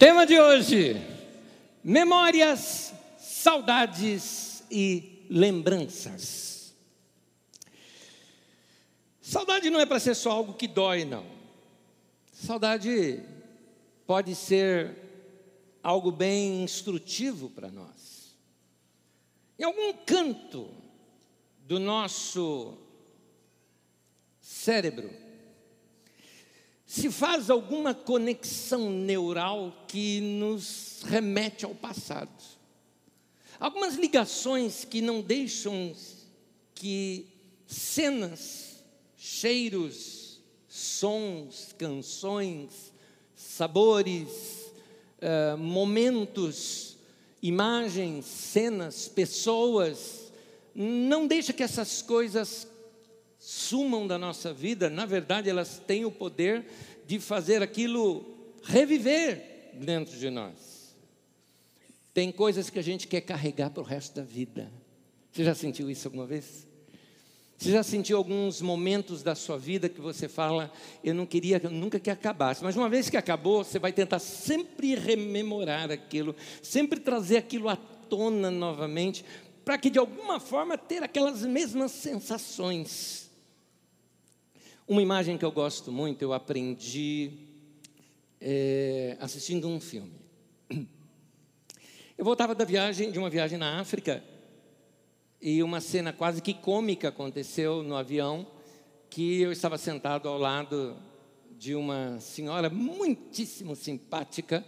Tema de hoje: memórias, saudades e lembranças. Saudade não é para ser só algo que dói, não. Saudade pode ser algo bem instrutivo para nós. Em algum canto do nosso cérebro, se faz alguma conexão neural que nos remete ao passado. Algumas ligações que não deixam que cenas, cheiros, sons, canções, sabores, uh, momentos, imagens, cenas, pessoas, não deixa que essas coisas sumam da nossa vida, na verdade, elas têm o poder de fazer aquilo reviver dentro de nós. Tem coisas que a gente quer carregar para o resto da vida. Você já sentiu isso alguma vez? Você já sentiu alguns momentos da sua vida que você fala, eu não queria nunca que acabasse, mas uma vez que acabou, você vai tentar sempre rememorar aquilo, sempre trazer aquilo à tona novamente, para que de alguma forma ter aquelas mesmas sensações. Uma imagem que eu gosto muito, eu aprendi é, assistindo um filme. Eu voltava da viagem, de uma viagem na África, e uma cena quase que cômica aconteceu no avião, que eu estava sentado ao lado de uma senhora muitíssimo simpática,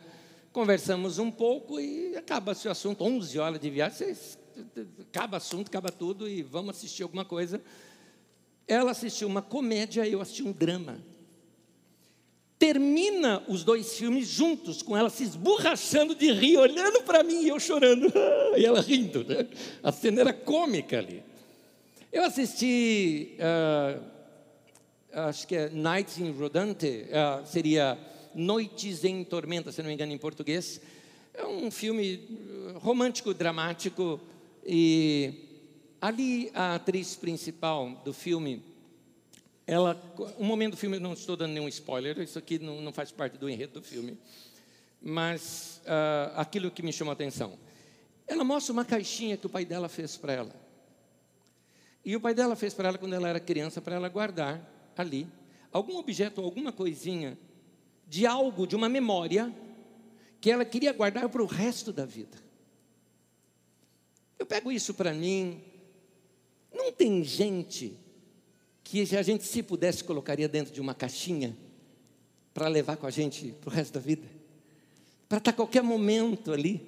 conversamos um pouco e acaba-se o assunto, 11 horas de viagem, acaba assunto, acaba tudo e vamos assistir alguma coisa. Ela assistiu uma comédia, eu assisti um drama. Termina os dois filmes juntos, com ela se esborrachando de rir, olhando para mim e eu chorando, e ela rindo. Né? A cena era cômica ali. Eu assisti, uh, acho que é Nights in Rodante, uh, seria Noites em Tormenta, se não me engano em português. É um filme romântico, dramático e Ali, a atriz principal do filme, ela, um momento do filme, não estou dando nenhum spoiler, isso aqui não, não faz parte do enredo do filme, mas uh, aquilo que me chamou a atenção. Ela mostra uma caixinha que o pai dela fez para ela. E o pai dela fez para ela quando ela era criança, para ela guardar ali algum objeto, alguma coisinha de algo, de uma memória, que ela queria guardar para o resto da vida. Eu pego isso para mim, não tem gente que a gente, se pudesse, colocaria dentro de uma caixinha para levar com a gente para o resto da vida? Para estar a qualquer momento ali.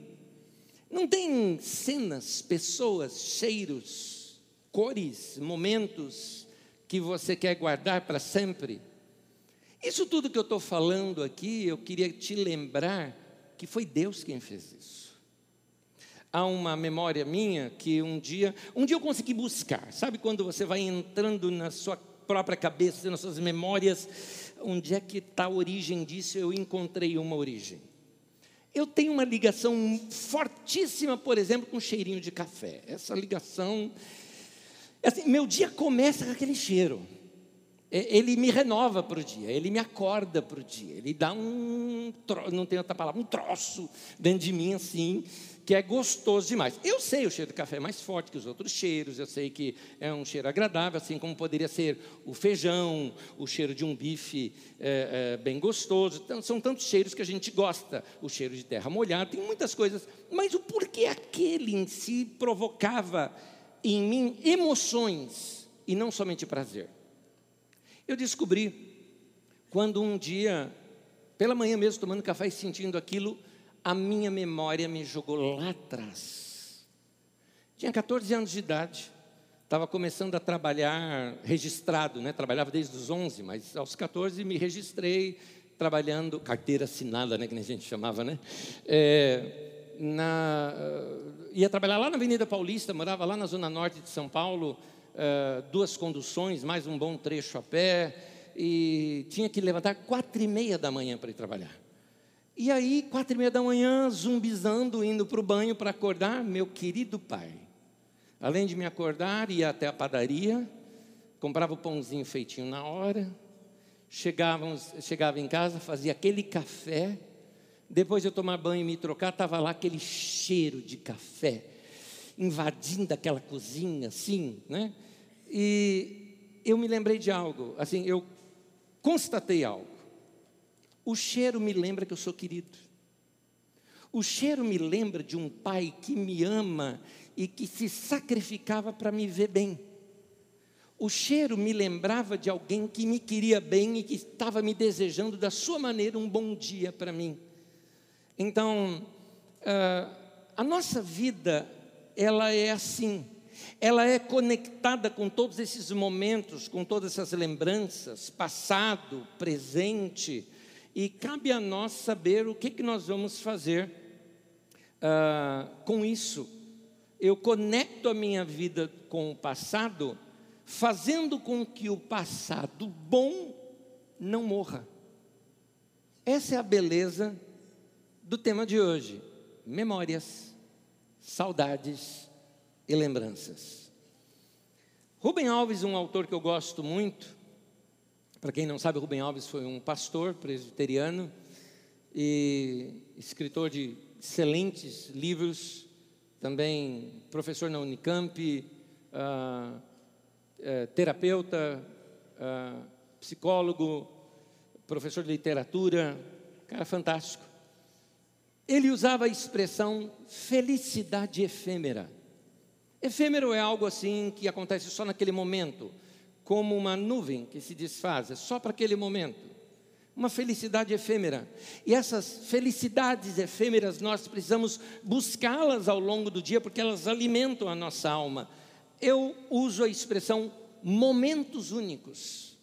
Não tem cenas, pessoas, cheiros, cores, momentos que você quer guardar para sempre? Isso tudo que eu estou falando aqui, eu queria te lembrar que foi Deus quem fez isso há uma memória minha que um dia, um dia eu consegui buscar. Sabe quando você vai entrando na sua própria cabeça, nas suas memórias, onde é que está a origem disso? Eu encontrei uma origem. Eu tenho uma ligação fortíssima, por exemplo, com cheirinho de café. Essa ligação, assim, meu dia começa com aquele cheiro. Ele me renova para o dia, ele me acorda para o dia, ele dá um, não tem outra palavra, um troço dentro de mim assim, que é gostoso demais. Eu sei o cheiro do café é mais forte que os outros cheiros, eu sei que é um cheiro agradável, assim como poderia ser o feijão, o cheiro de um bife é, é, bem gostoso. Então, são tantos cheiros que a gente gosta. O cheiro de terra molhada, tem muitas coisas. Mas o porquê aquele em si provocava em mim emoções e não somente prazer? Eu descobri quando um dia, pela manhã mesmo, tomando café e sentindo aquilo, a minha memória me jogou lá atrás. Tinha 14 anos de idade, estava começando a trabalhar registrado, né? trabalhava desde os 11, mas aos 14 me registrei trabalhando, carteira assinada, né? que a gente chamava, né? É, na, ia trabalhar lá na Avenida Paulista, morava lá na zona norte de São Paulo, uh, duas conduções, mais um bom trecho a pé, e tinha que levantar quatro e meia da manhã para ir trabalhar. E aí, quatro e meia da manhã, zumbizando, indo para o banho para acordar, meu querido pai. Além de me acordar, ia até a padaria, comprava o pãozinho feitinho na hora, chegávamos, chegava em casa, fazia aquele café, Depois de eu tomar banho e me trocar, estava lá aquele cheiro de café invadindo aquela cozinha, assim, né? E eu me lembrei de algo, assim, eu constatei algo. O cheiro me lembra que eu sou querido. O cheiro me lembra de um pai que me ama e que se sacrificava para me ver bem. O cheiro me lembrava de alguém que me queria bem e que estava me desejando da sua maneira um bom dia para mim. Então, uh, a nossa vida, ela é assim. Ela é conectada com todos esses momentos, com todas essas lembranças, passado, presente, e cabe a nós saber o que, que nós vamos fazer uh, com isso. Eu conecto a minha vida com o passado, fazendo com que o passado bom não morra. Essa é a beleza do tema de hoje: memórias, saudades e lembranças. Rubem Alves, um autor que eu gosto muito, para quem não sabe, Rubem Alves foi um pastor presbiteriano e escritor de excelentes livros, também professor na Unicamp, uh, uh, terapeuta, uh, psicólogo, professor de literatura, cara fantástico. Ele usava a expressão felicidade efêmera. Efêmero é algo assim que acontece só naquele momento, como uma nuvem que se desfaz, é só para aquele momento. Uma felicidade efêmera. E essas felicidades efêmeras nós precisamos buscá-las ao longo do dia, porque elas alimentam a nossa alma. Eu uso a expressão momentos únicos.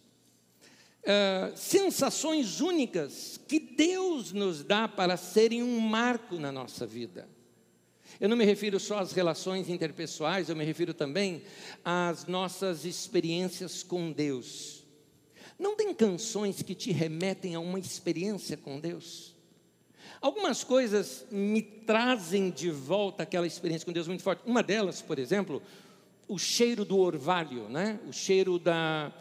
Uh, sensações únicas que Deus nos dá para serem um marco na nossa vida. Eu não me refiro só às relações interpessoais, eu me refiro também às nossas experiências com Deus. Não tem canções que te remetem a uma experiência com Deus? Algumas coisas me trazem de volta aquela experiência com Deus muito forte. Uma delas, por exemplo, o cheiro do orvalho, né? o cheiro da,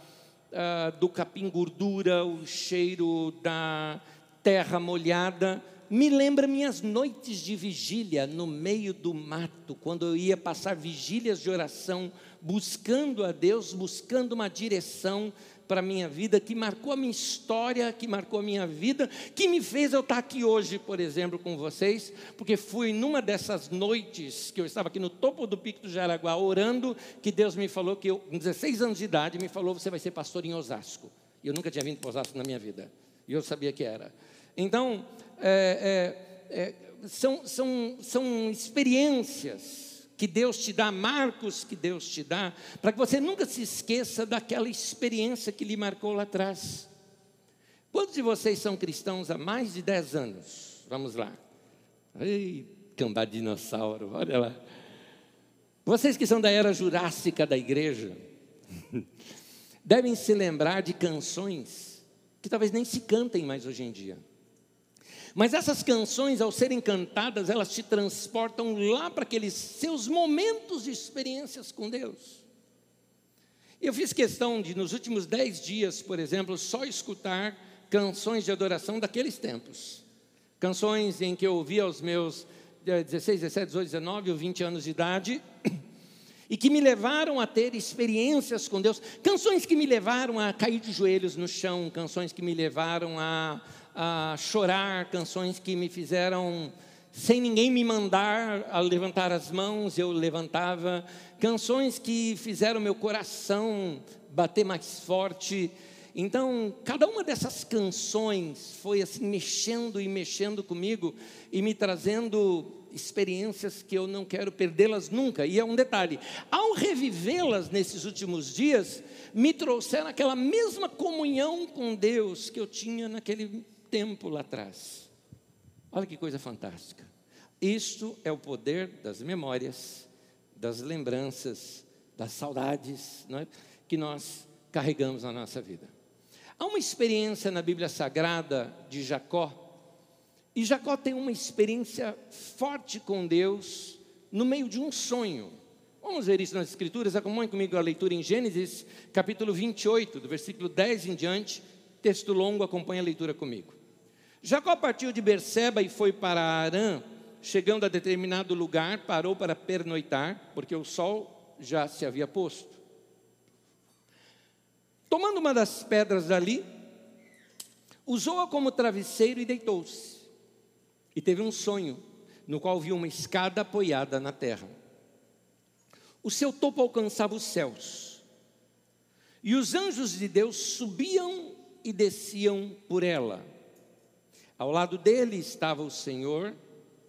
uh, do capim gordura, o cheiro da terra molhada, me lembra minhas noites de vigília no meio do mato, quando eu ia passar vigílias de oração, buscando a Deus, buscando uma direção para a minha vida, que marcou a minha história, que marcou a minha vida, que me fez eu estar aqui hoje, por exemplo, com vocês, porque fui numa dessas noites que eu estava aqui no topo do Pico do Jaraguá orando, que Deus me falou que eu, com 16 anos de idade, me falou: você vai ser pastor em Osasco. Eu nunca tinha vindo para Osasco na minha vida, e eu sabia que era. Então, é, é, é, são, são, são experiências que Deus te dá, marcos que Deus te dá, para que você nunca se esqueça daquela experiência que lhe marcou lá atrás. Quantos de vocês são cristãos há mais de 10 anos? Vamos lá. Ei, cambá dinossauro, olha lá. Vocês que são da era jurássica da igreja, devem se lembrar de canções que talvez nem se cantem mais hoje em dia. Mas essas canções, ao serem cantadas, elas te transportam lá para aqueles seus momentos de experiências com Deus. Eu fiz questão de, nos últimos dez dias, por exemplo, só escutar canções de adoração daqueles tempos. Canções em que eu ouvia aos meus 16, 17, 18, 19 ou 20 anos de idade e que me levaram a ter experiências com Deus, canções que me levaram a cair de joelhos no chão, canções que me levaram a a chorar, canções que me fizeram, sem ninguém me mandar a levantar as mãos, eu levantava, canções que fizeram meu coração bater mais forte. Então, cada uma dessas canções foi assim mexendo e mexendo comigo e me trazendo experiências que eu não quero perdê-las nunca. E é um detalhe: ao revivê-las nesses últimos dias, me trouxeram aquela mesma comunhão com Deus que eu tinha naquele tempo lá atrás. Olha que coisa fantástica. Isto é o poder das memórias, das lembranças, das saudades é? que nós carregamos na nossa vida. Há uma experiência na Bíblia Sagrada de Jacó, e Jacó tem uma experiência forte com Deus no meio de um sonho. Vamos ver isso nas Escrituras. Acompanhe comigo a leitura em Gênesis, capítulo 28, do versículo 10 em diante. Texto longo, acompanhe a leitura comigo. Jacó partiu de Berseba e foi para Arã. Chegando a determinado lugar, parou para pernoitar, porque o sol já se havia posto. Tomando uma das pedras dali, usou-a como travesseiro e deitou-se. E teve um sonho, no qual viu uma escada apoiada na terra. O seu topo alcançava os céus, e os anjos de Deus subiam e desciam por ela. Ao lado dele estava o Senhor.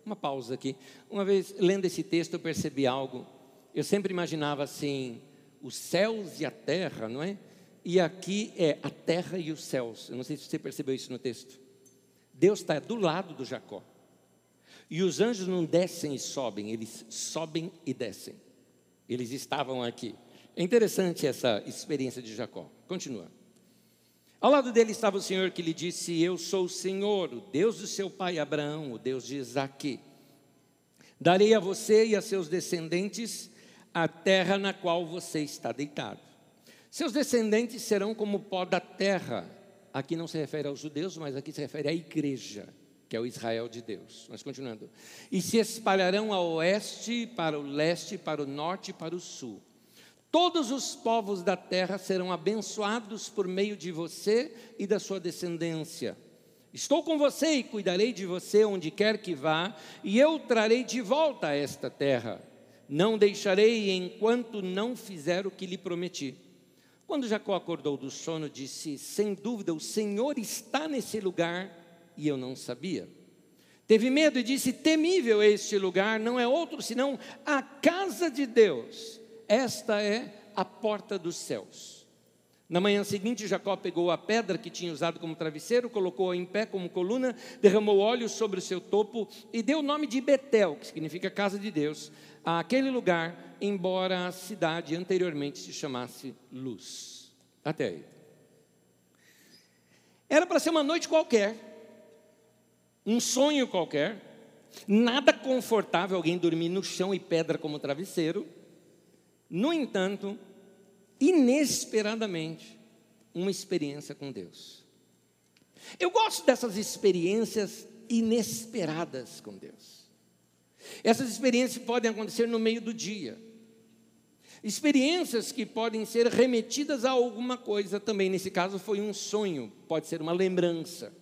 Uma pausa aqui. Uma vez lendo esse texto, eu percebi algo. Eu sempre imaginava assim: os céus e a terra, não é? E aqui é a terra e os céus. Eu não sei se você percebeu isso no texto. Deus está do lado do Jacó. E os anjos não descem e sobem, eles sobem e descem. Eles estavam aqui. É interessante essa experiência de Jacó. Continua. Ao lado dele estava o Senhor que lhe disse: Eu sou o Senhor, o Deus do seu pai Abraão, o Deus de Isaque. Darei a você e a seus descendentes a terra na qual você está deitado. Seus descendentes serão como pó da terra. Aqui não se refere aos judeus, mas aqui se refere à igreja, que é o Israel de Deus. Mas continuando. E se espalharão a oeste, para o leste, para o norte e para o sul. Todos os povos da terra serão abençoados por meio de você e da sua descendência. Estou com você e cuidarei de você onde quer que vá, e eu trarei de volta a esta terra. Não deixarei enquanto não fizer o que lhe prometi. Quando Jacó acordou do sono, disse: Sem dúvida, o Senhor está nesse lugar e eu não sabia. Teve medo e disse: Temível este lugar, não é outro senão a casa de Deus esta é a porta dos céus. Na manhã seguinte, Jacó pegou a pedra que tinha usado como travesseiro, colocou-a em pé como coluna, derramou óleo sobre o seu topo e deu o nome de Betel, que significa casa de Deus, àquele lugar, embora a cidade anteriormente se chamasse Luz. Até aí. Era para ser uma noite qualquer, um sonho qualquer, nada confortável alguém dormir no chão e pedra como travesseiro. No entanto, inesperadamente, uma experiência com Deus. Eu gosto dessas experiências inesperadas com Deus. Essas experiências podem acontecer no meio do dia. Experiências que podem ser remetidas a alguma coisa também. Nesse caso, foi um sonho, pode ser uma lembrança.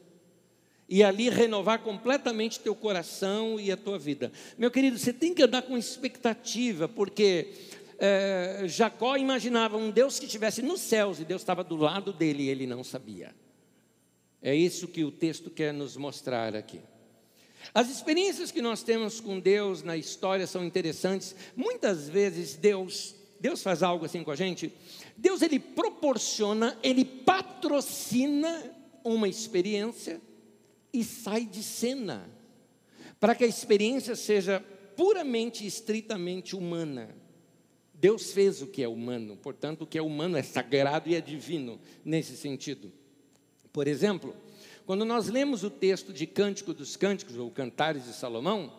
E ali renovar completamente teu coração e a tua vida. Meu querido, você tem que andar com expectativa, porque é, Jacó imaginava um Deus que estivesse nos céus e Deus estava do lado dele e ele não sabia. É isso que o texto quer nos mostrar aqui. As experiências que nós temos com Deus na história são interessantes. Muitas vezes Deus, Deus faz algo assim com a gente. Deus ele proporciona, ele patrocina uma experiência e sai de cena para que a experiência seja puramente, estritamente humana. Deus fez o que é humano, portanto, o que é humano é sagrado e é divino nesse sentido. Por exemplo, quando nós lemos o texto de Cântico dos Cânticos, ou Cantares de Salomão,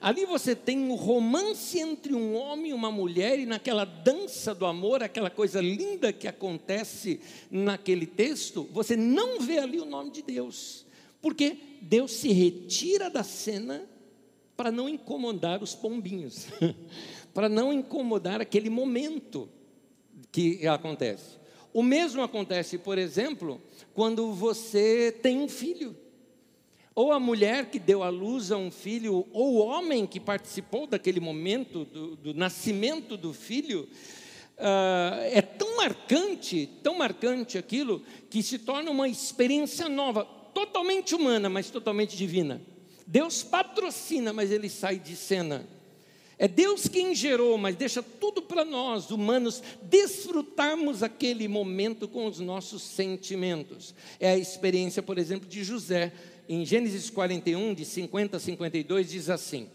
ali você tem um romance entre um homem e uma mulher, e naquela dança do amor, aquela coisa linda que acontece naquele texto, você não vê ali o nome de Deus, porque Deus se retira da cena para não incomodar os pombinhos. para não incomodar aquele momento que acontece. O mesmo acontece, por exemplo, quando você tem um filho. Ou a mulher que deu à luz a um filho, ou o homem que participou daquele momento do, do nascimento do filho, uh, é tão marcante, tão marcante aquilo, que se torna uma experiência nova, totalmente humana, mas totalmente divina. Deus patrocina, mas ele sai de cena. É Deus quem gerou, mas deixa tudo para nós, humanos, desfrutarmos aquele momento com os nossos sentimentos. É a experiência, por exemplo, de José. Em Gênesis 41, de 50 a 52, diz assim: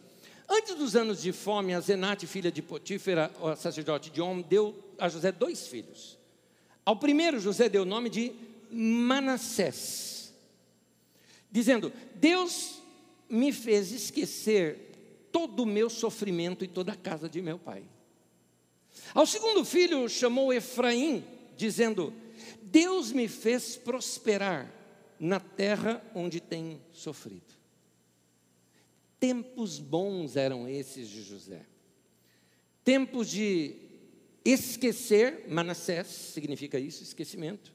Antes dos anos de fome, a Zenate, filha de Potífera, o sacerdote de Om, deu a José dois filhos. Ao primeiro, José deu o nome de Manassés, dizendo: Deus me fez esquecer todo o meu sofrimento e toda a casa de meu pai. Ao segundo filho chamou Efraim, dizendo: Deus me fez prosperar na terra onde tem sofrido. Tempos bons eram esses de José. Tempos de esquecer, Manassés significa isso, esquecimento.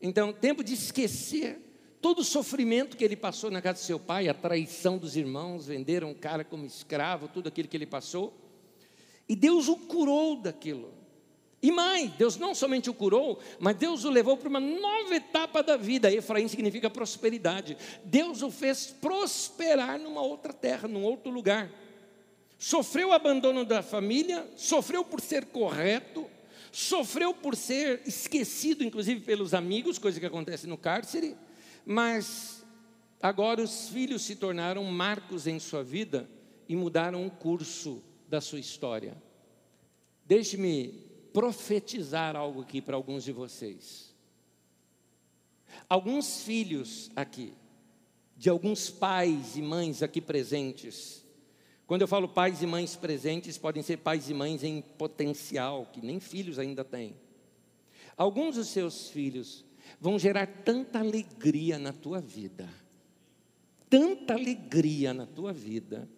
Então, tempo de esquecer todo o sofrimento que ele passou na casa de seu pai, a traição dos irmãos, venderam o cara como escravo, tudo aquilo que ele passou. E Deus o curou daquilo. E mais, Deus não somente o curou, mas Deus o levou para uma nova etapa da vida. Efraim significa prosperidade. Deus o fez prosperar numa outra terra, num outro lugar. Sofreu o abandono da família, sofreu por ser correto, sofreu por ser esquecido, inclusive pelos amigos, coisa que acontece no cárcere, mas agora os filhos se tornaram marcos em sua vida e mudaram o curso da sua história. Deixe-me profetizar algo aqui para alguns de vocês. Alguns filhos aqui, de alguns pais e mães aqui presentes, quando eu falo pais e mães presentes, podem ser pais e mães em potencial, que nem filhos ainda têm. Alguns dos seus filhos vão gerar tanta alegria na tua vida, tanta alegria na tua vida,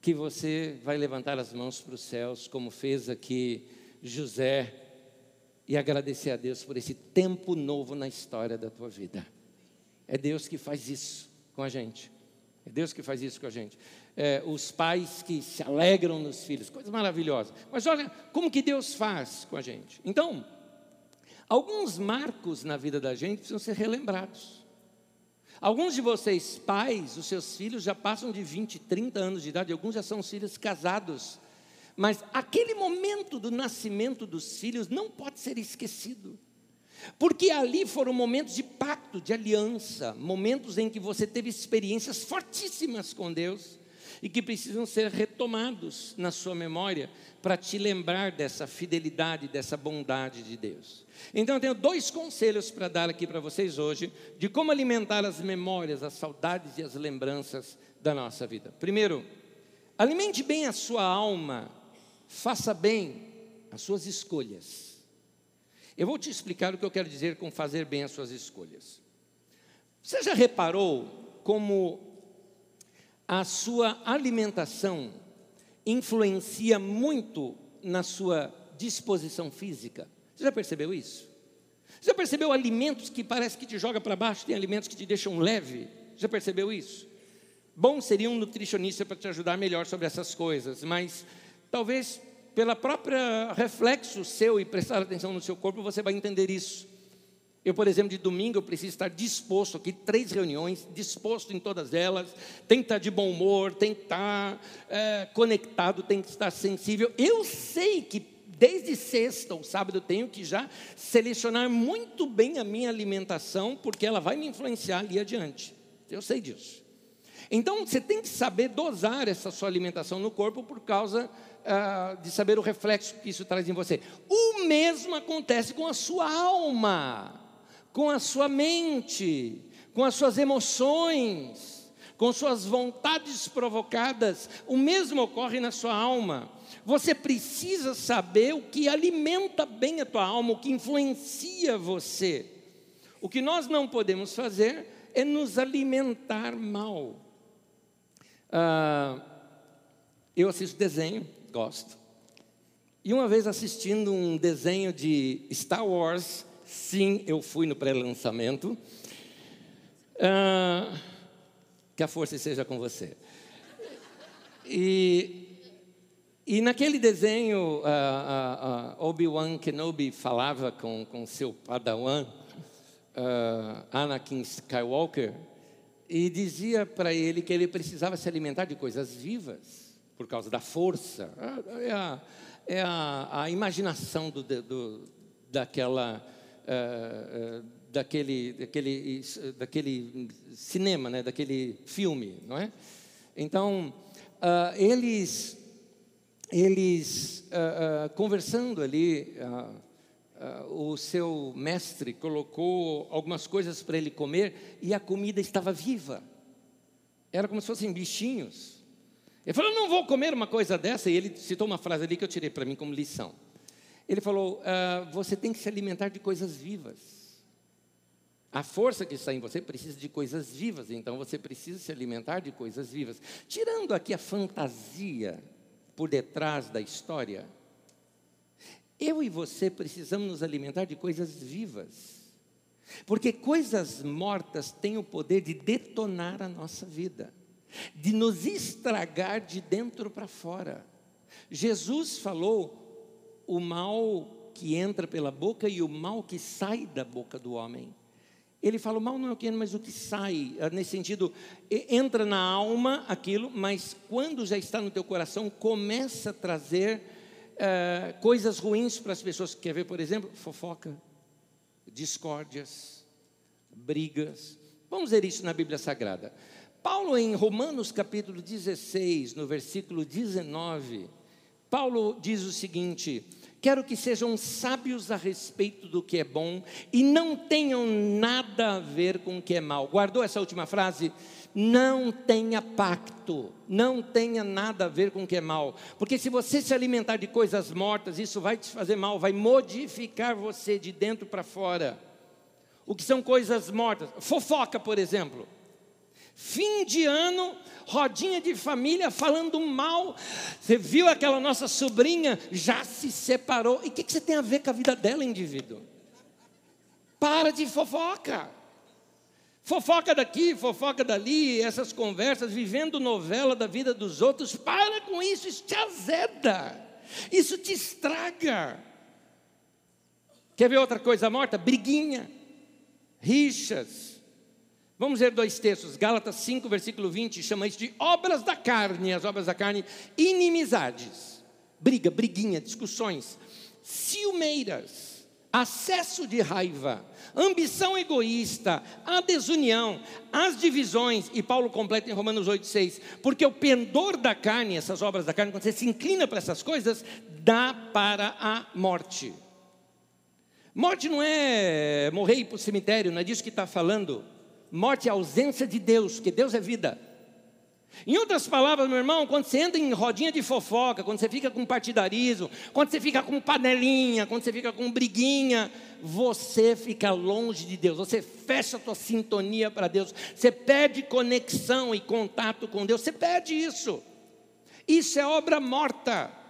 que você vai levantar as mãos para os céus, como fez aqui José e agradecer a Deus por esse tempo novo na história da tua vida. É Deus que faz isso com a gente. É Deus que faz isso com a gente. É, os pais que se alegram nos filhos, coisa maravilhosa. Mas olha como que Deus faz com a gente. Então, alguns marcos na vida da gente precisam ser relembrados. Alguns de vocês, pais, os seus filhos já passam de 20, 30 anos de idade, alguns já são filhos casados. Mas aquele momento do nascimento dos filhos não pode ser esquecido. Porque ali foram momentos de pacto, de aliança, momentos em que você teve experiências fortíssimas com Deus e que precisam ser retomados na sua memória para te lembrar dessa fidelidade, dessa bondade de Deus. Então eu tenho dois conselhos para dar aqui para vocês hoje de como alimentar as memórias, as saudades e as lembranças da nossa vida. Primeiro, alimente bem a sua alma Faça bem as suas escolhas. Eu vou te explicar o que eu quero dizer com fazer bem as suas escolhas. Você já reparou como a sua alimentação influencia muito na sua disposição física? Você já percebeu isso? Você já percebeu alimentos que parece que te joga para baixo, tem alimentos que te deixam leve? Já percebeu isso? Bom seria um nutricionista para te ajudar melhor sobre essas coisas, mas Talvez pela própria reflexo seu e prestar atenção no seu corpo, você vai entender isso. Eu, por exemplo, de domingo eu preciso estar disposto aqui, três reuniões, disposto em todas elas, tem que estar de bom humor, tem que estar é, conectado, tem que estar sensível. Eu sei que desde sexta ou sábado eu tenho que já selecionar muito bem a minha alimentação, porque ela vai me influenciar ali adiante. Eu sei disso. Então você tem que saber dosar essa sua alimentação no corpo por causa uh, de saber o reflexo que isso traz em você. O mesmo acontece com a sua alma, com a sua mente, com as suas emoções, com suas vontades provocadas. O mesmo ocorre na sua alma. Você precisa saber o que alimenta bem a tua alma, o que influencia você. O que nós não podemos fazer é nos alimentar mal. Uh, eu assisto desenho, gosto. E uma vez assistindo um desenho de Star Wars, sim, eu fui no pré-lançamento. Uh, que a força seja com você. E, e naquele desenho, uh, uh, Obi-Wan Kenobi falava com, com seu padawan, Anakin Skywalker, e dizia para ele que ele precisava se alimentar de coisas vivas por causa da força. É a, é a, a imaginação do, do, daquela, uh, uh, daquele, daquele, daquele cinema, né? daquele filme, não é? Então, uh, eles, eles conversando ali, o seu mestre colocou algumas coisas para ele comer e a comida estava viva. Era como se fossem bichinhos. Ele falou: Não vou comer uma coisa dessa. E ele citou uma frase ali que eu tirei para mim como lição. Ele falou: ah, Você tem que se alimentar de coisas vivas. A força que está em você precisa de coisas vivas, então você precisa se alimentar de coisas vivas. Tirando aqui a fantasia por detrás da história, eu e você precisamos nos alimentar de coisas vivas. Porque coisas mortas têm o poder de detonar a nossa vida, de nos estragar de dentro para fora. Jesus falou o mal que entra pela boca e o mal que sai da boca do homem. Ele fala, o mal não é o que entra, mas o que sai. Ah, nesse sentido, entra na alma aquilo, mas quando já está no teu coração, começa a trazer uh, coisas ruins para as pessoas. Quer ver, por exemplo, fofoca, discórdias, brigas. Vamos ver isso na Bíblia Sagrada. Paulo, em Romanos capítulo 16, no versículo 19, Paulo diz o seguinte: Quero que sejam sábios a respeito do que é bom e não tenham nada a ver com o que é mal. Guardou essa última frase? Não tenha pacto, não tenha nada a ver com o que é mal, porque se você se alimentar de coisas mortas, isso vai te fazer mal, vai modificar você de dentro para fora. O que são coisas mortas? Fofoca, por exemplo. Fim de ano, rodinha de família falando mal. Você viu aquela nossa sobrinha, já se separou. E o que, que você tem a ver com a vida dela, indivíduo? Para de fofoca. Fofoca daqui, fofoca dali, essas conversas, vivendo novela da vida dos outros. Para com isso, isso te azeda. Isso te estraga. Quer ver outra coisa morta? Briguinha, rixas Vamos ver dois textos. Gálatas 5, versículo 20, chama isso de obras da carne. As obras da carne, inimizades, briga, briguinha, discussões, ciumeiras, acesso de raiva, ambição egoísta, a desunião, as divisões, e Paulo completa em Romanos 8, 6, porque o pendor da carne, essas obras da carne, quando você se inclina para essas coisas, dá para a morte. Morte não é morrer e ir para o cemitério, não é disso que está falando. Morte é ausência de Deus, que Deus é vida. Em outras palavras, meu irmão, quando você entra em rodinha de fofoca, quando você fica com partidarismo, quando você fica com panelinha, quando você fica com briguinha, você fica longe de Deus, você fecha a tua sintonia para Deus, você perde conexão e contato com Deus, você perde isso. Isso é obra morta.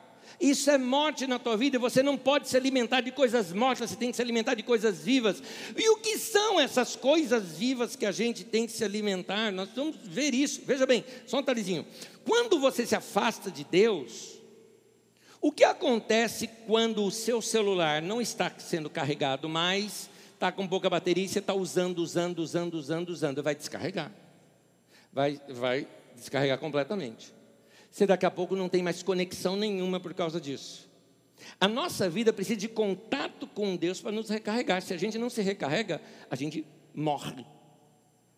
Isso é morte na tua vida, você não pode se alimentar de coisas mortas, você tem que se alimentar de coisas vivas. E o que são essas coisas vivas que a gente tem que se alimentar? Nós vamos ver isso. Veja bem, só um talizinho. Quando você se afasta de Deus, o que acontece quando o seu celular não está sendo carregado mais, está com pouca bateria e você está usando, usando, usando, usando, usando, vai descarregar. Vai, vai descarregar completamente você daqui a pouco não tem mais conexão nenhuma por causa disso. A nossa vida precisa de contato com Deus para nos recarregar. Se a gente não se recarrega, a gente morre.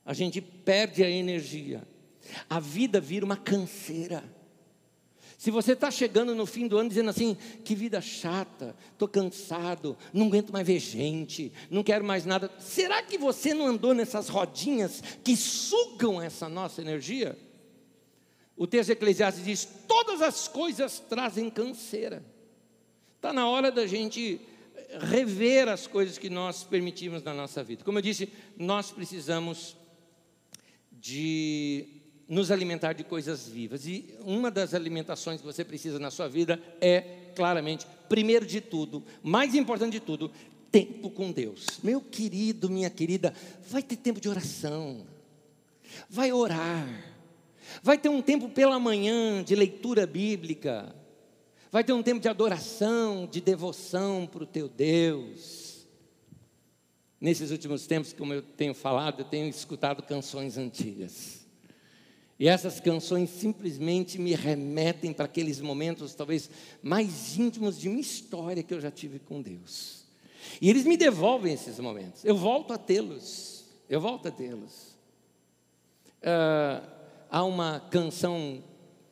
A gente perde a energia. A vida vira uma canseira. Se você está chegando no fim do ano dizendo assim, que vida chata, estou cansado, não aguento mais ver gente, não quero mais nada, será que você não andou nessas rodinhas que sugam essa nossa energia? O texto de Eclesiastes diz: todas as coisas trazem canseira. Está na hora da gente rever as coisas que nós permitimos na nossa vida. Como eu disse, nós precisamos de nos alimentar de coisas vivas. E uma das alimentações que você precisa na sua vida é, claramente, primeiro de tudo, mais importante de tudo, tempo com Deus. Meu querido, minha querida, vai ter tempo de oração. Vai orar Vai ter um tempo pela manhã de leitura bíblica. Vai ter um tempo de adoração, de devoção para o teu Deus. Nesses últimos tempos, como eu tenho falado, eu tenho escutado canções antigas. E essas canções simplesmente me remetem para aqueles momentos, talvez mais íntimos de uma história que eu já tive com Deus. E eles me devolvem esses momentos. Eu volto a tê-los. Eu volto a tê-los. Uh, Há uma canção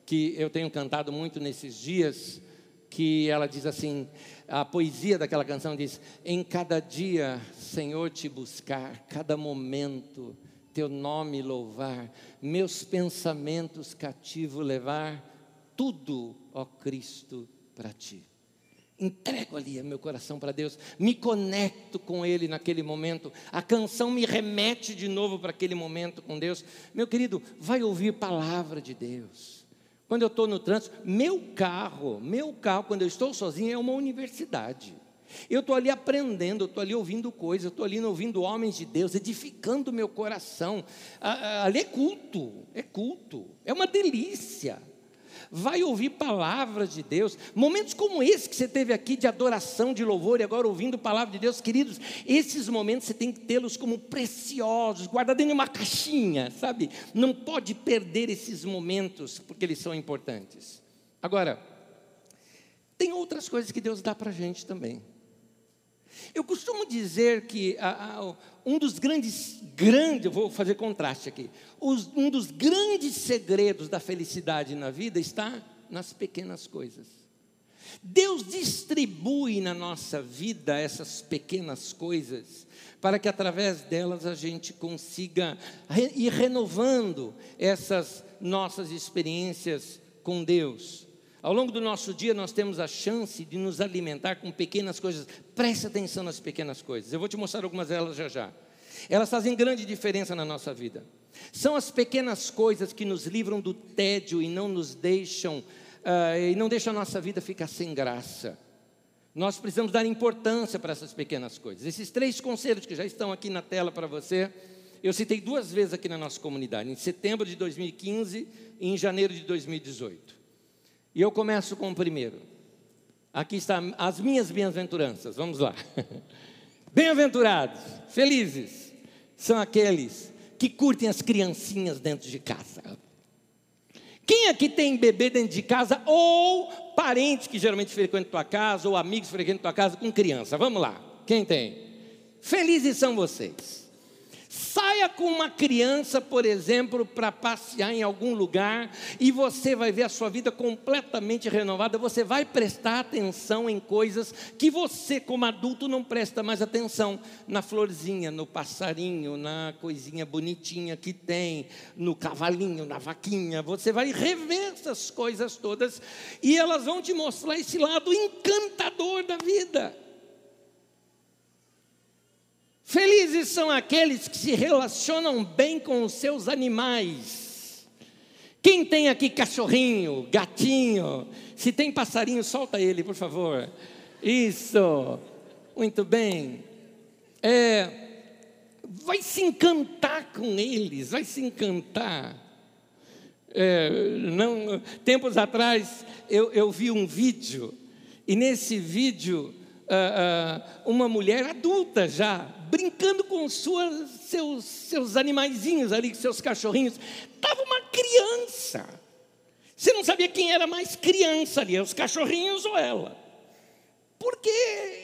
que eu tenho cantado muito nesses dias, que ela diz assim: a poesia daquela canção diz: Em cada dia, Senhor, te buscar, cada momento, teu nome louvar, meus pensamentos cativo levar, tudo, ó Cristo, para ti. Entrego ali meu coração para Deus, me conecto com Ele naquele momento, a canção me remete de novo para aquele momento com Deus. Meu querido, vai ouvir palavra de Deus. Quando eu estou no trânsito, meu carro, meu carro, quando eu estou sozinho, é uma universidade. Eu estou ali aprendendo, eu estou ali ouvindo coisas, eu estou ali ouvindo homens de Deus, edificando meu coração. Ali é culto, é culto, é uma delícia vai ouvir palavras de Deus. Momentos como esse que você teve aqui de adoração, de louvor e agora ouvindo palavra de Deus, queridos, esses momentos você tem que tê-los como preciosos, guardados em uma caixinha, sabe? Não pode perder esses momentos porque eles são importantes. Agora, tem outras coisas que Deus dá para a gente também. Eu costumo dizer que um dos grandes, grande, vou fazer contraste aqui, os, um dos grandes segredos da felicidade na vida está nas pequenas coisas. Deus distribui na nossa vida essas pequenas coisas, para que através delas a gente consiga ir renovando essas nossas experiências com Deus. Ao longo do nosso dia, nós temos a chance de nos alimentar com pequenas coisas. Preste atenção nas pequenas coisas. Eu vou te mostrar algumas delas já já. Elas fazem grande diferença na nossa vida. São as pequenas coisas que nos livram do tédio e não nos deixam, uh, e não deixam a nossa vida ficar sem graça. Nós precisamos dar importância para essas pequenas coisas. Esses três conselhos que já estão aqui na tela para você, eu citei duas vezes aqui na nossa comunidade, em setembro de 2015 e em janeiro de 2018. E eu começo com o primeiro. Aqui estão as minhas bem-aventuranças. Vamos lá. Bem-aventurados, felizes, são aqueles que curtem as criancinhas dentro de casa. Quem aqui tem bebê dentro de casa ou parente que geralmente frequenta tua casa ou amigos que frequentam tua casa com criança? Vamos lá. Quem tem? Felizes são vocês. Saia com uma criança, por exemplo, para passear em algum lugar e você vai ver a sua vida completamente renovada. Você vai prestar atenção em coisas que você, como adulto, não presta mais atenção. Na florzinha, no passarinho, na coisinha bonitinha que tem, no cavalinho, na vaquinha. Você vai rever essas coisas todas e elas vão te mostrar esse lado encantador da vida. Felizes são aqueles que se relacionam bem com os seus animais. Quem tem aqui cachorrinho, gatinho? Se tem passarinho, solta ele, por favor. Isso, muito bem. É, vai se encantar com eles, vai se encantar. É, não, tempos atrás eu, eu vi um vídeo, e nesse vídeo, uh, uh, uma mulher adulta já, brincando com suas, seus, seus animaizinhos ali, seus cachorrinhos. Estava uma criança. Você não sabia quem era mais criança ali, os cachorrinhos ou ela. Porque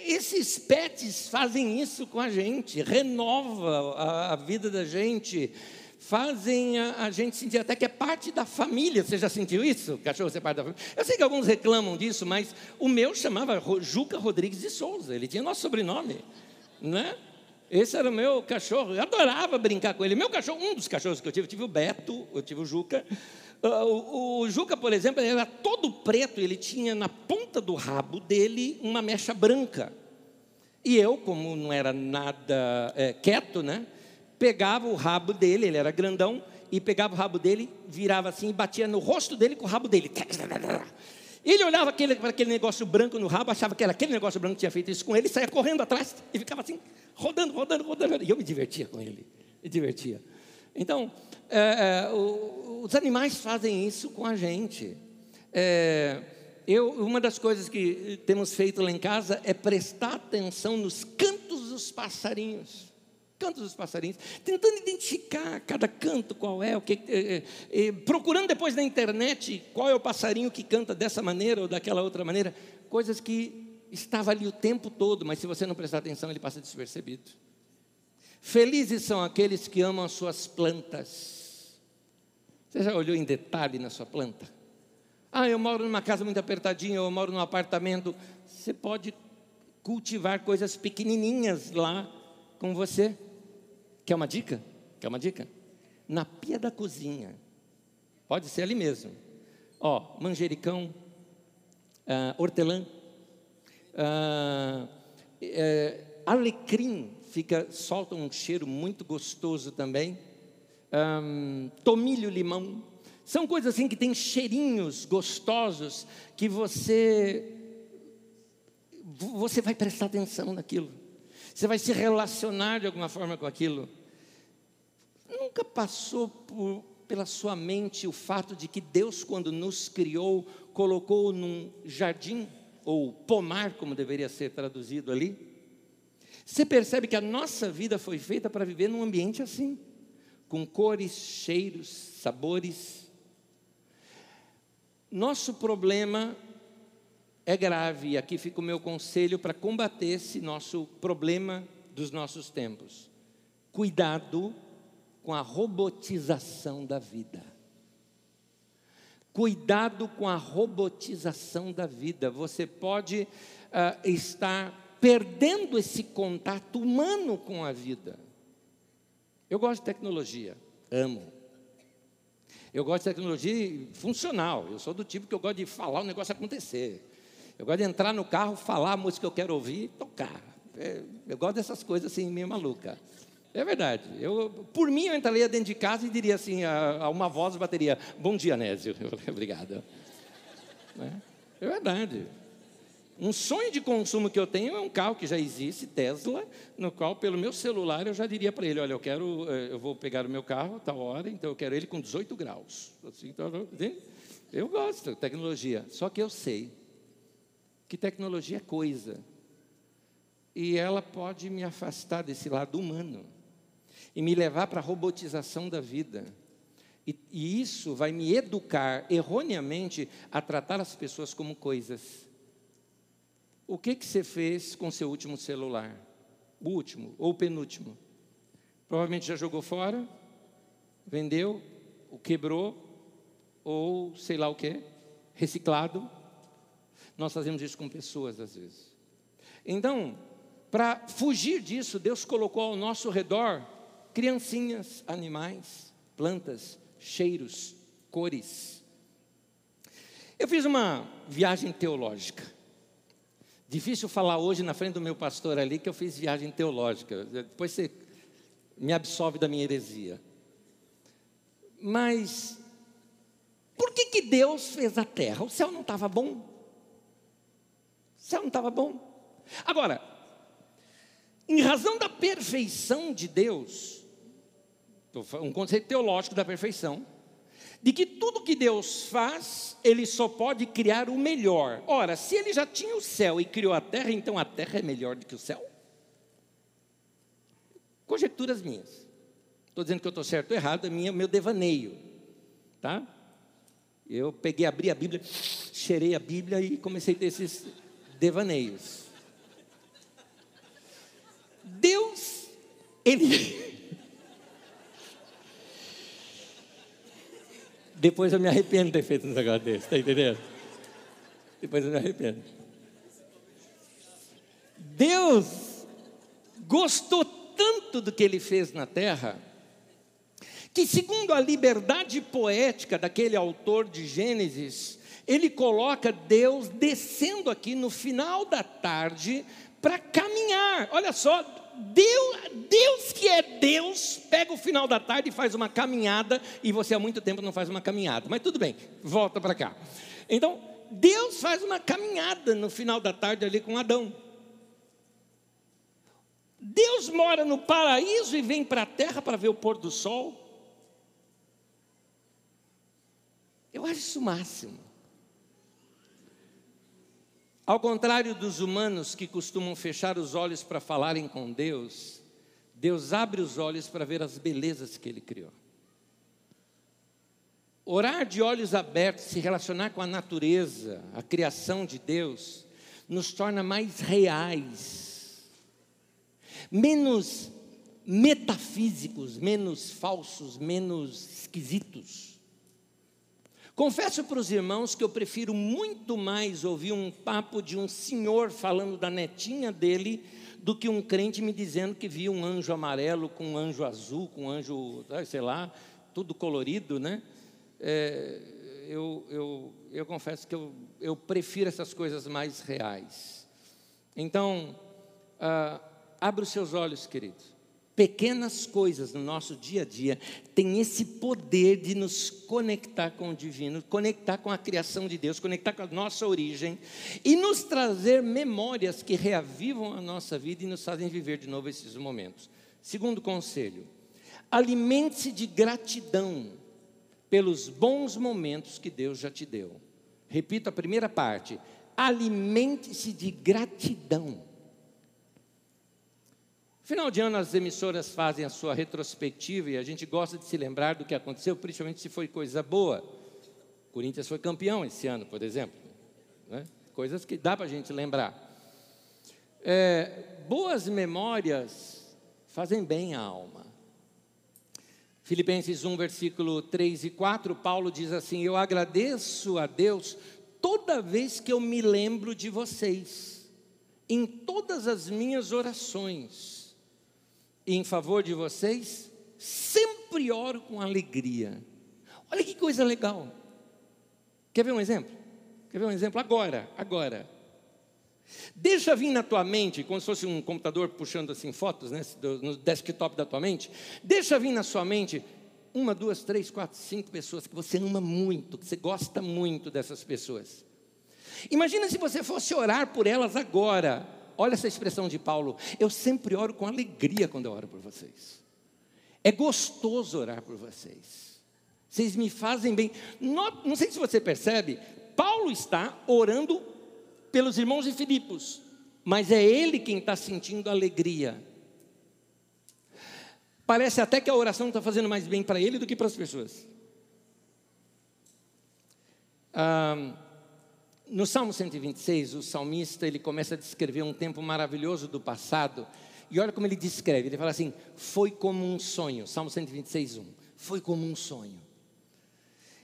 esses pets fazem isso com a gente, renova a, a vida da gente, fazem a, a, gente sentir até que é parte da família. Você já sentiu isso? Cachorro ser parte da família? Eu sei que alguns reclamam disso, mas o meu chamava Juca Rodrigues de Souza, ele tinha nosso sobrenome, né? Esse era o meu cachorro, eu adorava brincar com ele. Meu cachorro, um dos cachorros que eu tive, eu tive o Beto, eu tive o Juca. Ah, o, o Juca, por exemplo, era todo preto, ele tinha na ponta do rabo dele uma mecha branca. E eu, como não era nada é, quieto, né? Pegava o rabo dele, ele era grandão, e pegava o rabo dele, virava assim e batia no rosto dele com o rabo dele. Ele olhava para aquele negócio branco no rabo, achava que era aquele negócio branco que tinha feito isso com ele, saía correndo atrás e ficava assim, rodando, rodando, rodando. E eu me divertia com ele, me divertia. Então, é, é, o, os animais fazem isso com a gente. É, eu, uma das coisas que temos feito lá em casa é prestar atenção nos cantos dos passarinhos cantos dos passarinhos, tentando identificar cada canto qual é, o que, é, é, procurando depois na internet qual é o passarinho que canta dessa maneira ou daquela outra maneira, coisas que estava ali o tempo todo, mas se você não prestar atenção, ele passa despercebido. Felizes são aqueles que amam as suas plantas. Você já olhou em detalhe na sua planta? Ah, eu moro numa casa muito apertadinha, eu moro num apartamento. Você pode cultivar coisas pequenininhas lá com você. Quer uma dica? Quer uma dica? Na pia da cozinha. Pode ser ali mesmo. Ó, manjericão, uh, hortelã, Ah, é, alecrim fica, solta um cheiro muito gostoso também. Um, tomilho, limão. São coisas assim que têm cheirinhos gostosos que você você vai prestar atenção naquilo. Você vai se relacionar de alguma forma com aquilo. Nunca passou por, pela sua mente o fato de que Deus, quando nos criou, colocou num jardim, ou pomar, como deveria ser traduzido ali? Você percebe que a nossa vida foi feita para viver num ambiente assim, com cores, cheiros, sabores. Nosso problema é grave, e aqui fica o meu conselho para combater esse nosso problema dos nossos tempos. Cuidado com a robotização da vida. Cuidado com a robotização da vida. Você pode uh, estar perdendo esse contato humano com a vida. Eu gosto de tecnologia, amo. Eu gosto de tecnologia funcional. Eu sou do tipo que eu gosto de falar o negócio acontecer. Eu gosto de entrar no carro, falar a música que eu quero ouvir tocar. É, eu gosto dessas coisas assim, meio maluca. É verdade. Eu, por mim, eu entraria dentro de casa e diria assim, a, a uma voz bateria, bom dia, Nésio. Obrigado. É, é verdade. Um sonho de consumo que eu tenho é um carro que já existe, Tesla, no qual, pelo meu celular, eu já diria para ele: olha, eu quero, eh, eu vou pegar o meu carro a tal hora, então eu quero ele com 18 graus. Assim, então, eu gosto de tecnologia, só que eu sei que tecnologia é coisa. E ela pode me afastar desse lado humano e me levar para a robotização da vida. E, e, isso vai me educar erroneamente a tratar as pessoas como coisas. O que, que você fez com seu último celular? O último ou o penúltimo? Provavelmente já jogou fora, vendeu, o quebrou, ou sei lá o que, reciclado. Nós fazemos isso com pessoas às vezes. Então, para fugir disso, Deus colocou ao nosso redor criancinhas, animais, plantas, cheiros, cores. Eu fiz uma viagem teológica. Difícil falar hoje na frente do meu pastor ali que eu fiz viagem teológica. Depois você me absolve da minha heresia. Mas por que, que Deus fez a terra? O céu não estava bom? O céu não estava bom. Agora, em razão da perfeição de Deus, um conceito teológico da perfeição, de que tudo que Deus faz, Ele só pode criar o melhor. Ora, se Ele já tinha o céu e criou a terra, então a terra é melhor do que o céu? Conjecturas minhas. Estou dizendo que eu estou certo ou errado, é minha, meu devaneio. Tá? Eu peguei, abri a Bíblia, cheirei a Bíblia e comecei a ter esses devaneios. Deus, Ele. Depois eu me arrependo de ter feito um negócio desse, está entendendo? Depois eu me arrependo. Deus gostou tanto do que ele fez na terra, que, segundo a liberdade poética daquele autor de Gênesis, ele coloca Deus descendo aqui no final da tarde para caminhar. Olha só, Deus, Deus que é Deus, pega o final da tarde e faz uma caminhada, e você há muito tempo não faz uma caminhada. Mas tudo bem, volta para cá. Então, Deus faz uma caminhada no final da tarde ali com Adão. Deus mora no paraíso e vem para a terra para ver o pôr do sol. Eu acho isso o máximo. Ao contrário dos humanos que costumam fechar os olhos para falarem com Deus, Deus abre os olhos para ver as belezas que Ele criou. Orar de olhos abertos, se relacionar com a natureza, a criação de Deus, nos torna mais reais, menos metafísicos, menos falsos, menos esquisitos. Confesso para os irmãos que eu prefiro muito mais ouvir um papo de um senhor falando da netinha dele do que um crente me dizendo que viu um anjo amarelo com um anjo azul, com um anjo, sei lá, tudo colorido, né? É, eu, eu, eu confesso que eu, eu prefiro essas coisas mais reais. Então, ah, abra os seus olhos, queridos. Pequenas coisas no nosso dia a dia têm esse poder de nos conectar com o divino, conectar com a criação de Deus, conectar com a nossa origem e nos trazer memórias que reavivam a nossa vida e nos fazem viver de novo esses momentos. Segundo conselho, alimente-se de gratidão pelos bons momentos que Deus já te deu. Repito a primeira parte: alimente-se de gratidão. Final de ano, as emissoras fazem a sua retrospectiva e a gente gosta de se lembrar do que aconteceu, principalmente se foi coisa boa. O Corinthians foi campeão esse ano, por exemplo. Né? Coisas que dá para a gente lembrar. É, boas memórias fazem bem à alma. Filipenses 1, versículo 3 e 4, Paulo diz assim: Eu agradeço a Deus toda vez que eu me lembro de vocês, em todas as minhas orações em favor de vocês, sempre oro com alegria. Olha que coisa legal. Quer ver um exemplo? Quer ver um exemplo? Agora, agora. Deixa vir na tua mente, como se fosse um computador puxando assim fotos, né, no desktop da tua mente. Deixa vir na sua mente uma, duas, três, quatro, cinco pessoas que você ama muito, que você gosta muito dessas pessoas. Imagina se você fosse orar por elas agora. Olha essa expressão de Paulo. Eu sempre oro com alegria quando eu oro por vocês. É gostoso orar por vocês. Vocês me fazem bem. Não, não sei se você percebe, Paulo está orando pelos irmãos de Filipos, mas é ele quem está sentindo alegria. Parece até que a oração está fazendo mais bem para ele do que para as pessoas. Ah, no Salmo 126, o salmista ele começa a descrever um tempo maravilhoso do passado. E olha como ele descreve: ele fala assim, foi como um sonho. Salmo 126, 1. Foi como um sonho.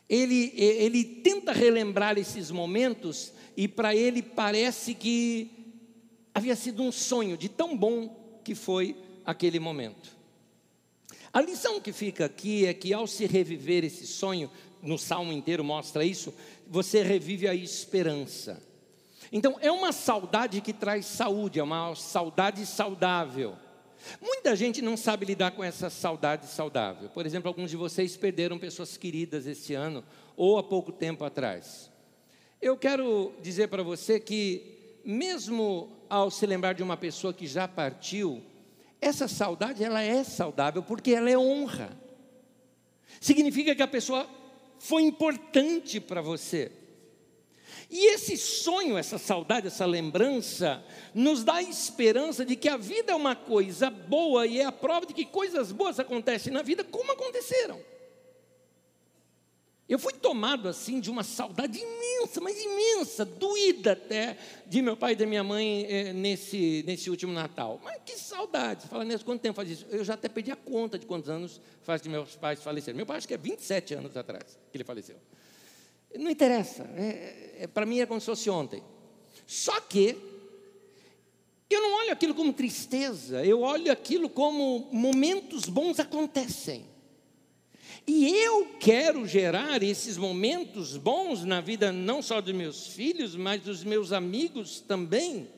Ele, ele tenta relembrar esses momentos e para ele parece que havia sido um sonho de tão bom que foi aquele momento. A lição que fica aqui é que ao se reviver esse sonho, no salmo inteiro mostra isso, você revive a esperança. Então, é uma saudade que traz saúde, é uma saudade saudável. Muita gente não sabe lidar com essa saudade saudável. Por exemplo, alguns de vocês perderam pessoas queridas este ano ou há pouco tempo atrás. Eu quero dizer para você que, mesmo ao se lembrar de uma pessoa que já partiu, essa saudade ela é saudável porque ela é honra. Significa que a pessoa foi importante para você. E esse sonho, essa saudade, essa lembrança, nos dá a esperança de que a vida é uma coisa boa e é a prova de que coisas boas acontecem na vida como aconteceram. Eu fui tomado assim de uma saudade imensa, mas imensa, doída até, de meu pai e da minha mãe eh, nesse, nesse último Natal. Mas que saudade! Fala, Nesse quanto tempo faz isso? Eu já até perdi a conta de quantos anos faz que meus pais faleceram. Meu pai acho que é 27 anos atrás que ele faleceu. Não interessa, é, é, para mim é como se fosse ontem. Só que eu não olho aquilo como tristeza, eu olho aquilo como momentos bons acontecem. E eu quero gerar esses momentos bons na vida não só dos meus filhos, mas dos meus amigos também.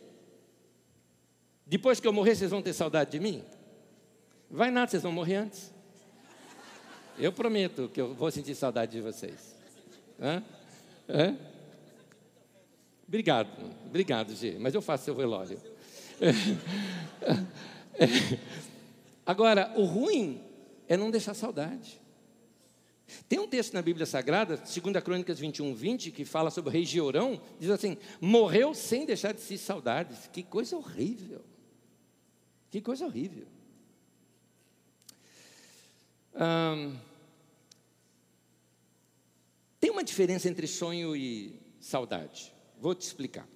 Depois que eu morrer, vocês vão ter saudade de mim? Vai nada, vocês vão morrer antes. Eu prometo que eu vou sentir saudade de vocês. Hã? Hã? Obrigado, obrigado, G, mas eu faço seu velório. Agora, o ruim é não deixar saudade. Tem um texto na Bíblia Sagrada, 2 Crônicas 21, 20, que fala sobre o rei Georão, diz assim: morreu sem deixar de si saudades. Que coisa horrível. Que coisa horrível. Hum, tem uma diferença entre sonho e saudade. Vou te explicar.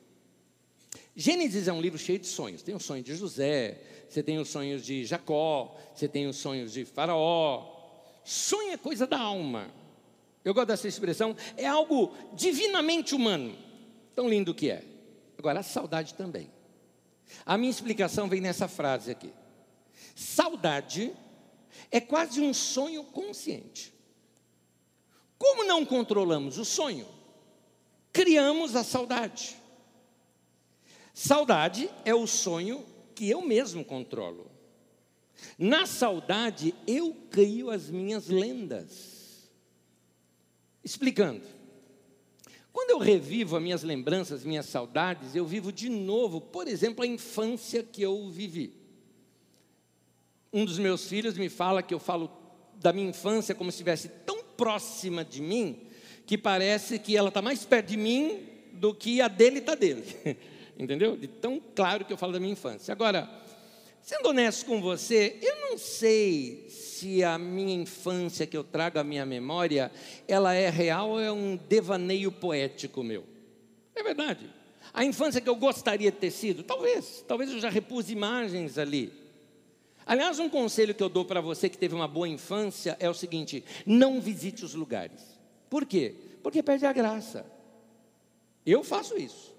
Gênesis é um livro cheio de sonhos. Tem o sonho de José, você tem os sonhos de Jacó, você tem os sonhos de Faraó, Sonho é coisa da alma. Eu gosto dessa expressão. É algo divinamente humano. Tão lindo que é. Agora, a saudade também. A minha explicação vem nessa frase aqui. Saudade é quase um sonho consciente. Como não controlamos o sonho, criamos a saudade. Saudade é o sonho que eu mesmo controlo. Na saudade, eu crio as minhas lendas. Explicando. Quando eu revivo as minhas lembranças, minhas saudades, eu vivo de novo, por exemplo, a infância que eu vivi. Um dos meus filhos me fala que eu falo da minha infância como se estivesse tão próxima de mim, que parece que ela está mais perto de mim do que a dele está dele. Entendeu? De tão claro que eu falo da minha infância. Agora, sendo honesto com você, eu não sei se a minha infância que eu trago à minha memória, ela é real ou é um devaneio poético meu. É verdade. A infância que eu gostaria de ter sido, talvez, talvez eu já repus imagens ali. Aliás, um conselho que eu dou para você que teve uma boa infância é o seguinte: não visite os lugares. Por quê? Porque perde a graça. Eu faço isso.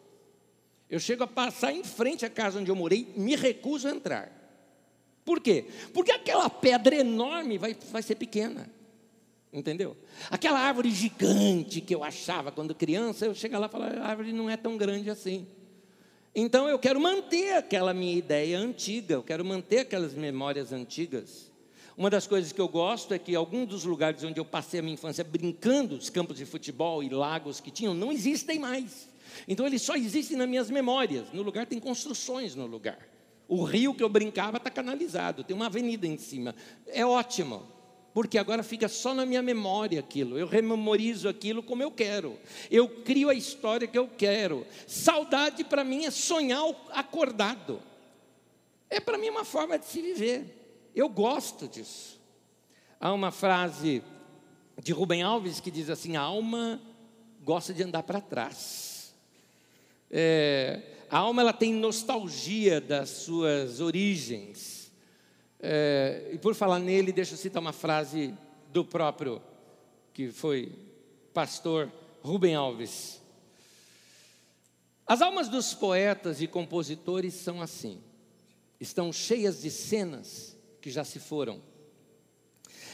Eu chego a passar em frente à casa onde eu morei, me recuso a entrar. Por quê? Porque aquela pedra enorme vai, vai ser pequena. Entendeu? Aquela árvore gigante que eu achava quando criança, eu chego lá e falo, a árvore não é tão grande assim. Então eu quero manter aquela minha ideia antiga, eu quero manter aquelas memórias antigas. Uma das coisas que eu gosto é que alguns dos lugares onde eu passei a minha infância brincando, os campos de futebol e lagos que tinham, não existem mais. Então eles só existem nas minhas memórias. No lugar tem construções no lugar. O rio que eu brincava está canalizado, tem uma avenida em cima. É ótimo, porque agora fica só na minha memória aquilo. Eu rememorizo aquilo como eu quero. Eu crio a história que eu quero. Saudade para mim é sonhar acordado. É para mim uma forma de se viver. Eu gosto disso. Há uma frase de Rubem Alves que diz assim: a alma gosta de andar para trás. É, a alma ela tem nostalgia das suas origens. É, e por falar nele, deixa eu citar uma frase do próprio, que foi pastor Rubem Alves. As almas dos poetas e compositores são assim, estão cheias de cenas que já se foram.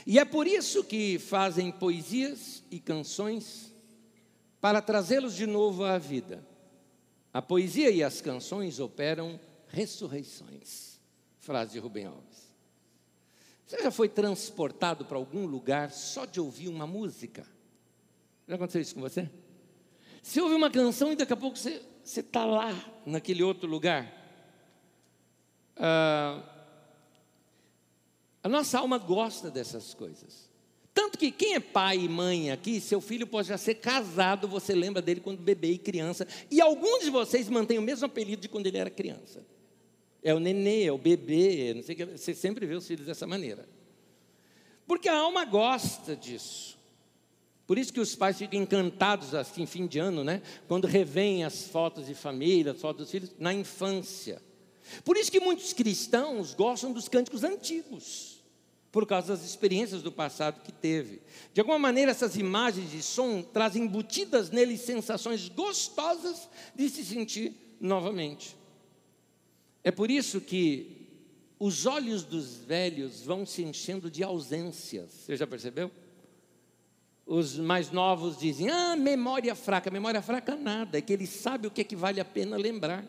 E é por isso que fazem poesias e canções para trazê-los de novo à vida. A poesia e as canções operam ressurreições. Frase de Rubem Alves. Você já foi transportado para algum lugar só de ouvir uma música? Já aconteceu isso com você? Você ouve uma canção e daqui a pouco você está lá, naquele outro lugar. Ah, a nossa alma gosta dessas coisas. Tanto que quem é pai e mãe aqui, seu filho pode já ser casado, você lembra dele quando bebê e criança. E alguns de vocês mantêm o mesmo apelido de quando ele era criança. É o nenê, é o bebê, não sei o que. Você sempre vê os filhos dessa maneira. Porque a alma gosta disso. Por isso que os pais ficam encantados assim, fim de ano, né? Quando revêem as fotos de família, as fotos dos filhos, na infância. Por isso que muitos cristãos gostam dos cânticos antigos por causa das experiências do passado que teve. De alguma maneira, essas imagens de som trazem embutidas nele sensações gostosas de se sentir novamente. É por isso que os olhos dos velhos vão se enchendo de ausências. Você já percebeu? Os mais novos dizem: "Ah, memória fraca". Memória fraca nada, é que ele sabe o que é que vale a pena lembrar.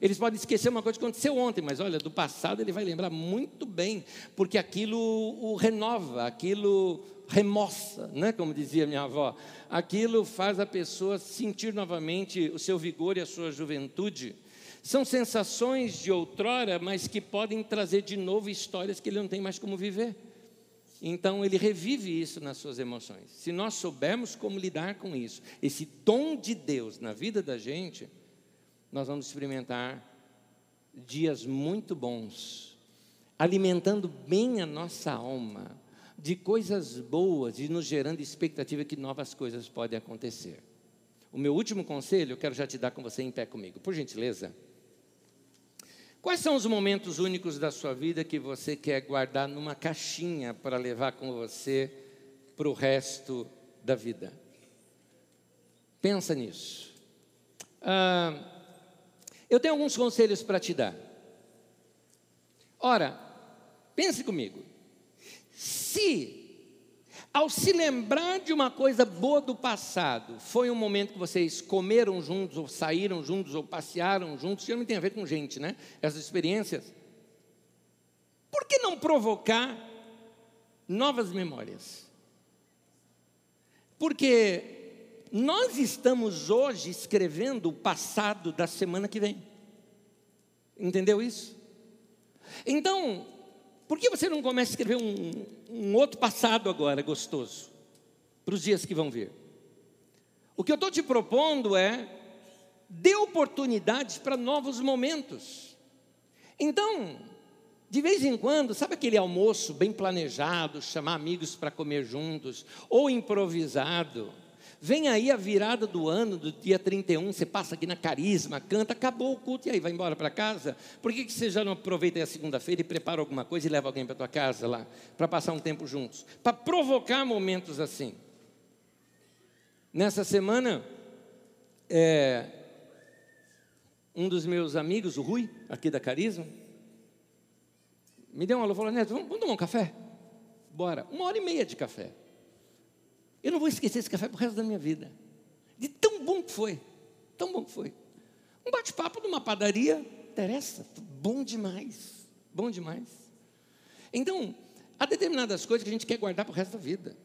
Eles podem esquecer uma coisa que aconteceu ontem, mas olha, do passado ele vai lembrar muito bem, porque aquilo o renova, aquilo remoça, né? como dizia minha avó. Aquilo faz a pessoa sentir novamente o seu vigor e a sua juventude. São sensações de outrora, mas que podem trazer de novo histórias que ele não tem mais como viver. Então ele revive isso nas suas emoções. Se nós soubermos como lidar com isso, esse dom de Deus na vida da gente, nós vamos experimentar dias muito bons, alimentando bem a nossa alma de coisas boas e nos gerando expectativa que novas coisas podem acontecer. O meu último conselho eu quero já te dar com você em pé comigo, por gentileza. Quais são os momentos únicos da sua vida que você quer guardar numa caixinha para levar com você para o resto da vida? Pensa nisso. Ah, eu tenho alguns conselhos para te dar. Ora, pense comigo. Se Ao se lembrar de uma coisa boa do passado, foi um momento que vocês comeram juntos, ou saíram juntos, ou passearam juntos, isso não tem a ver com gente, né? Essas experiências. Por que não provocar novas memórias? Porque nós estamos hoje escrevendo o passado da semana que vem. Entendeu isso? Então, por que você não começa a escrever um, um outro passado agora gostoso para os dias que vão vir? O que eu estou te propondo é dê oportunidades para novos momentos. Então, de vez em quando, sabe aquele almoço bem planejado, chamar amigos para comer juntos, ou improvisado? Vem aí a virada do ano, do dia 31, você passa aqui na Carisma, canta, acabou o culto e aí vai embora para casa. Por que, que você já não aproveita a segunda-feira e prepara alguma coisa e leva alguém para tua casa lá, para passar um tempo juntos? Para provocar momentos assim. Nessa semana, é, um dos meus amigos, o Rui, aqui da Carisma, me deu uma alô falou, Neto, vamos, vamos tomar um café? Bora. Uma hora e meia de café. Eu não vou esquecer esse café para o resto da minha vida. De tão bom que foi. Tão bom que foi. Um bate-papo numa padaria, interessa. Bom demais. Bom demais. Então, há determinadas coisas que a gente quer guardar para o resto da vida.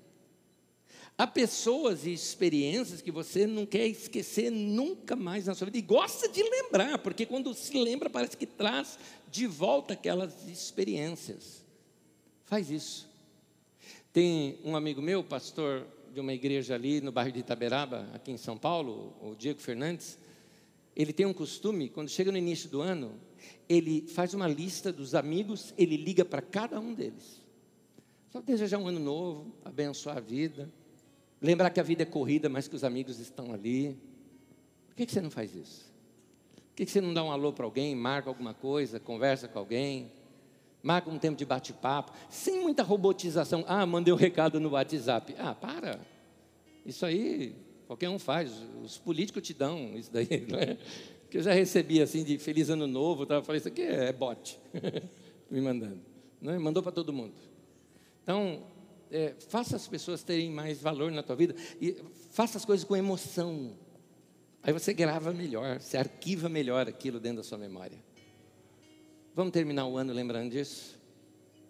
Há pessoas e experiências que você não quer esquecer nunca mais na sua vida. E gosta de lembrar, porque quando se lembra, parece que traz de volta aquelas experiências. Faz isso. Tem um amigo meu, pastor de uma igreja ali no bairro de Itaberaba, aqui em São Paulo, o Diego Fernandes, ele tem um costume, quando chega no início do ano, ele faz uma lista dos amigos, ele liga para cada um deles. Só desejar um ano novo, abençoar a vida, lembrar que a vida é corrida, mas que os amigos estão ali. Por que, que você não faz isso? Por que, que você não dá um alô para alguém, marca alguma coisa, conversa com alguém? Marca um tempo de bate-papo, sem muita robotização. Ah, mandei um recado no WhatsApp. Ah, para. Isso aí qualquer um faz. Os políticos te dão isso daí, não é? Que eu já recebi assim de feliz ano novo, eu falei, isso aqui é bot. Me mandando. Não é? Mandou para todo mundo. Então, é, faça as pessoas terem mais valor na tua vida e faça as coisas com emoção. Aí você grava melhor, você arquiva melhor aquilo dentro da sua memória. Vamos terminar o ano lembrando disso?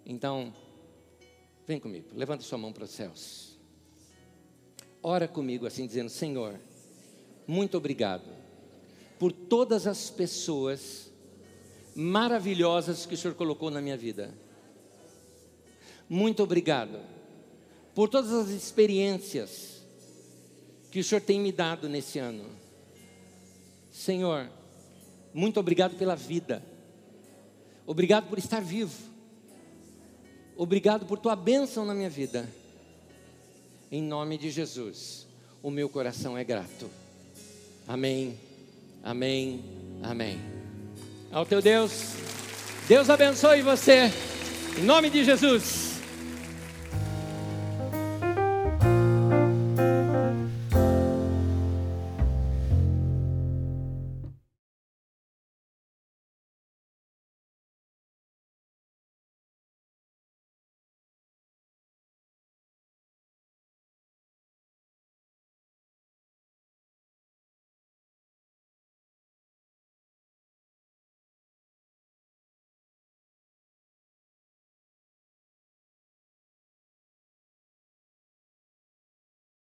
Então, vem comigo, levanta sua mão para os céus. Ora comigo assim, dizendo: Senhor, muito obrigado por todas as pessoas maravilhosas que o Senhor colocou na minha vida. Muito obrigado por todas as experiências que o Senhor tem me dado nesse ano. Senhor, muito obrigado pela vida Obrigado por estar vivo. Obrigado por tua bênção na minha vida. Em nome de Jesus, o meu coração é grato. Amém, amém, amém. Ao teu Deus, Deus abençoe você. Em nome de Jesus.